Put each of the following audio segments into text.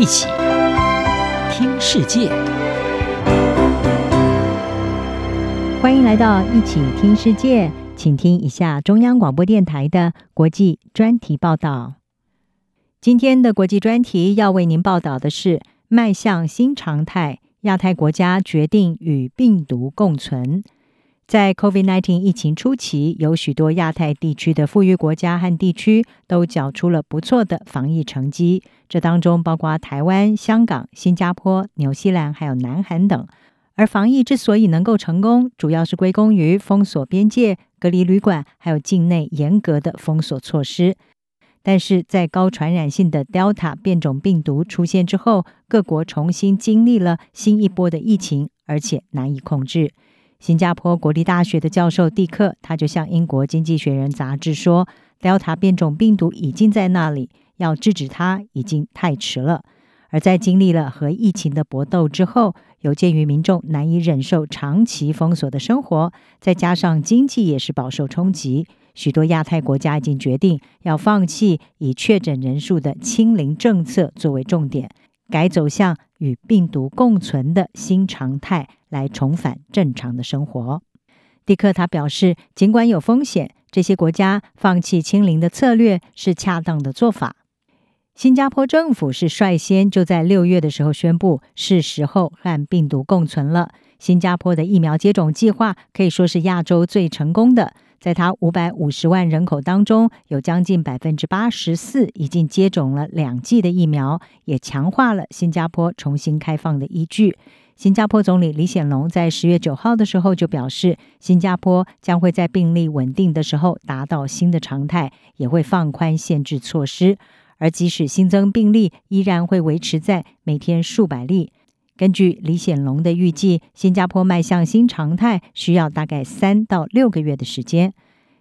一起听世界，欢迎来到一起听世界，请听一下中央广播电台的国际专题报道。今天的国际专题要为您报道的是：迈向新常态，亚太国家决定与病毒共存。在 COVID-19 疫情初期，有许多亚太地区的富裕国家和地区都缴出了不错的防疫成绩。这当中包括台湾、香港、新加坡、纽西兰，还有南韩等。而防疫之所以能够成功，主要是归功于封锁边界、隔离旅馆，还有境内严格的封锁措施。但是在高传染性的 Delta 变种病毒出现之后，各国重新经历了新一波的疫情，而且难以控制。新加坡国立大学的教授蒂克，他就向英国《经济学人》杂志说：“Delta 变种病毒已经在那里，要制止它已经太迟了。”而在经历了和疫情的搏斗之后，有鉴于民众难以忍受长期封锁的生活，再加上经济也是饱受冲击，许多亚太国家已经决定要放弃以确诊人数的清零政策作为重点，改走向与病毒共存的新常态。来重返正常的生活。蒂克塔表示，尽管有风险，这些国家放弃清零的策略是恰当的做法。新加坡政府是率先就在六月的时候宣布，是时候和病毒共存了。新加坡的疫苗接种计划可以说是亚洲最成功的，在它五百五十万人口当中，有将近百分之八十四已经接种了两剂的疫苗，也强化了新加坡重新开放的依据。新加坡总理李显龙在十月九号的时候就表示，新加坡将会在病例稳定的时候达到新的常态，也会放宽限制措施。而即使新增病例依然会维持在每天数百例。根据李显龙的预计，新加坡迈向新常态需要大概三到六个月的时间。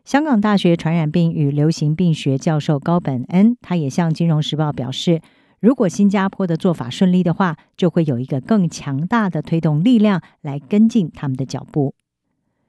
香港大学传染病与流行病学教授高本恩，他也向《金融时报》表示。如果新加坡的做法顺利的话，就会有一个更强大的推动力量来跟进他们的脚步。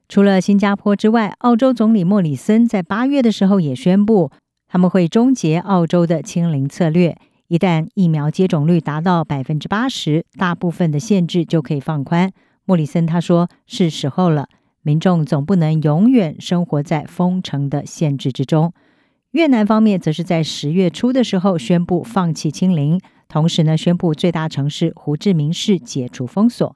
除了新加坡之外，澳洲总理莫里森在八月的时候也宣布，他们会终结澳洲的清零策略。一旦疫苗接种率达到百分之八十，大部分的限制就可以放宽。莫里森他说：“是时候了，民众总不能永远生活在封城的限制之中。”越南方面则是在十月初的时候宣布放弃清零，同时呢宣布最大城市胡志明市解除封锁。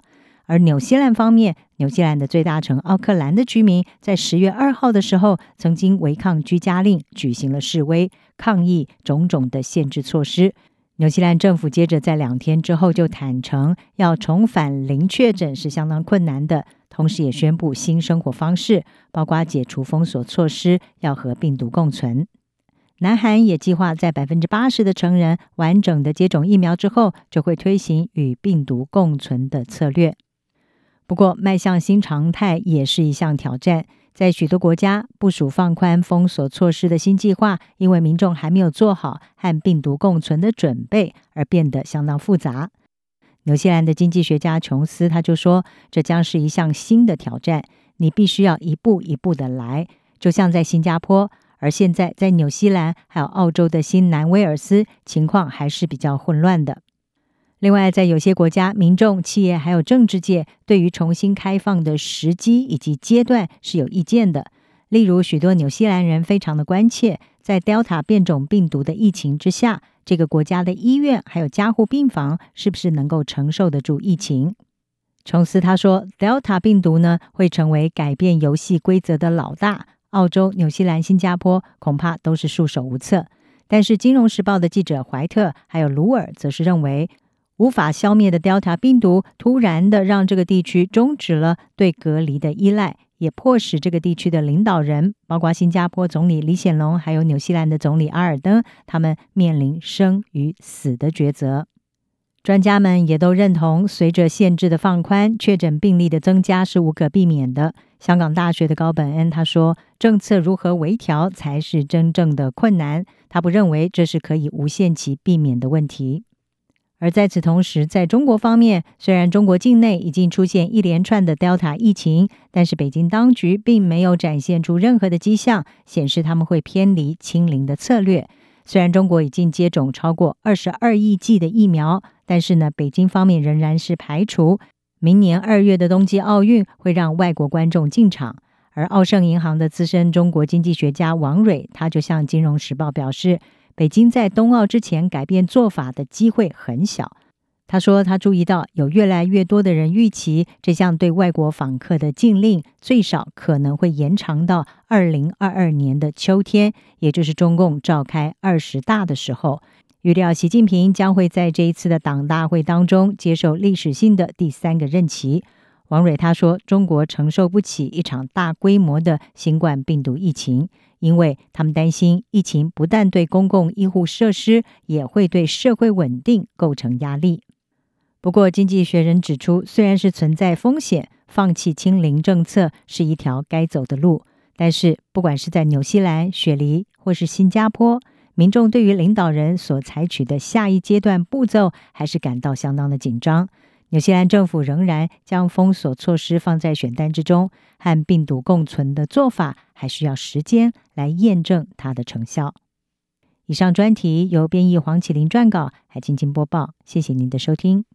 而纽西兰方面，纽西兰的最大城奥克兰的居民在十月二号的时候曾经违抗居家令，举行了示威，抗议种种的限制措施。纽西兰政府接着在两天之后就坦承，要重返零确诊是相当困难的，同时也宣布新生活方式，包括解除封锁措施，要和病毒共存。南韩也计划在百分之八十的成人完整的接种疫苗之后，就会推行与病毒共存的策略。不过，迈向新常态也是一项挑战。在许多国家部署放宽封锁措施的新计划，因为民众还没有做好和病毒共存的准备，而变得相当复杂。纽西兰的经济学家琼斯他就说：“这将是一项新的挑战，你必须要一步一步的来，就像在新加坡。”而现在，在纽西兰还有澳洲的新南威尔斯，情况还是比较混乱的。另外，在有些国家，民众、企业还有政治界对于重新开放的时机以及阶段是有意见的。例如，许多纽西兰人非常的关切，在 Delta 变种病毒的疫情之下，这个国家的医院还有加护病房是不是能够承受得住疫情？琼斯他说，Delta 病毒呢，会成为改变游戏规则的老大。澳洲、纽西兰、新加坡恐怕都是束手无策，但是《金融时报》的记者怀特还有卢尔则是认为，无法消灭的 Delta 病毒突然的让这个地区终止了对隔离的依赖，也迫使这个地区的领导人，包括新加坡总理李显龙，还有纽西兰的总理阿尔登，他们面临生与死的抉择。专家们也都认同，随着限制的放宽，确诊病例的增加是无可避免的。香港大学的高本恩他说：“政策如何微调才是真正的困难。他不认为这是可以无限期避免的问题。”而在此同时，在中国方面，虽然中国境内已经出现一连串的 Delta 疫情，但是北京当局并没有展现出任何的迹象，显示他们会偏离清零的策略。虽然中国已经接种超过二十二亿剂的疫苗，但是呢，北京方面仍然是排除明年二月的冬季奥运会让外国观众进场。而奥盛银行的资深中国经济学家王蕊，他就向《金融时报》表示，北京在冬奥之前改变做法的机会很小。他说，他注意到有越来越多的人预期，这项对外国访客的禁令最少可能会延长到二零二二年的秋天，也就是中共召开二十大的时候。预料习近平将会在这一次的党大会当中接受历史性的第三个任期。王蕊他说，中国承受不起一场大规模的新冠病毒疫情，因为他们担心疫情不但对公共医护设施，也会对社会稳定构成压力。不过，《经济学人》指出，虽然是存在风险，放弃清零政策是一条该走的路。但是，不管是在纽西兰、雪梨或是新加坡，民众对于领导人所采取的下一阶段步骤，还是感到相当的紧张。纽西兰政府仍然将封锁措施放在选单之中，和病毒共存的做法，还需要时间来验证它的成效。以上专题由编译黄启林撰稿，还静静播报。谢谢您的收听。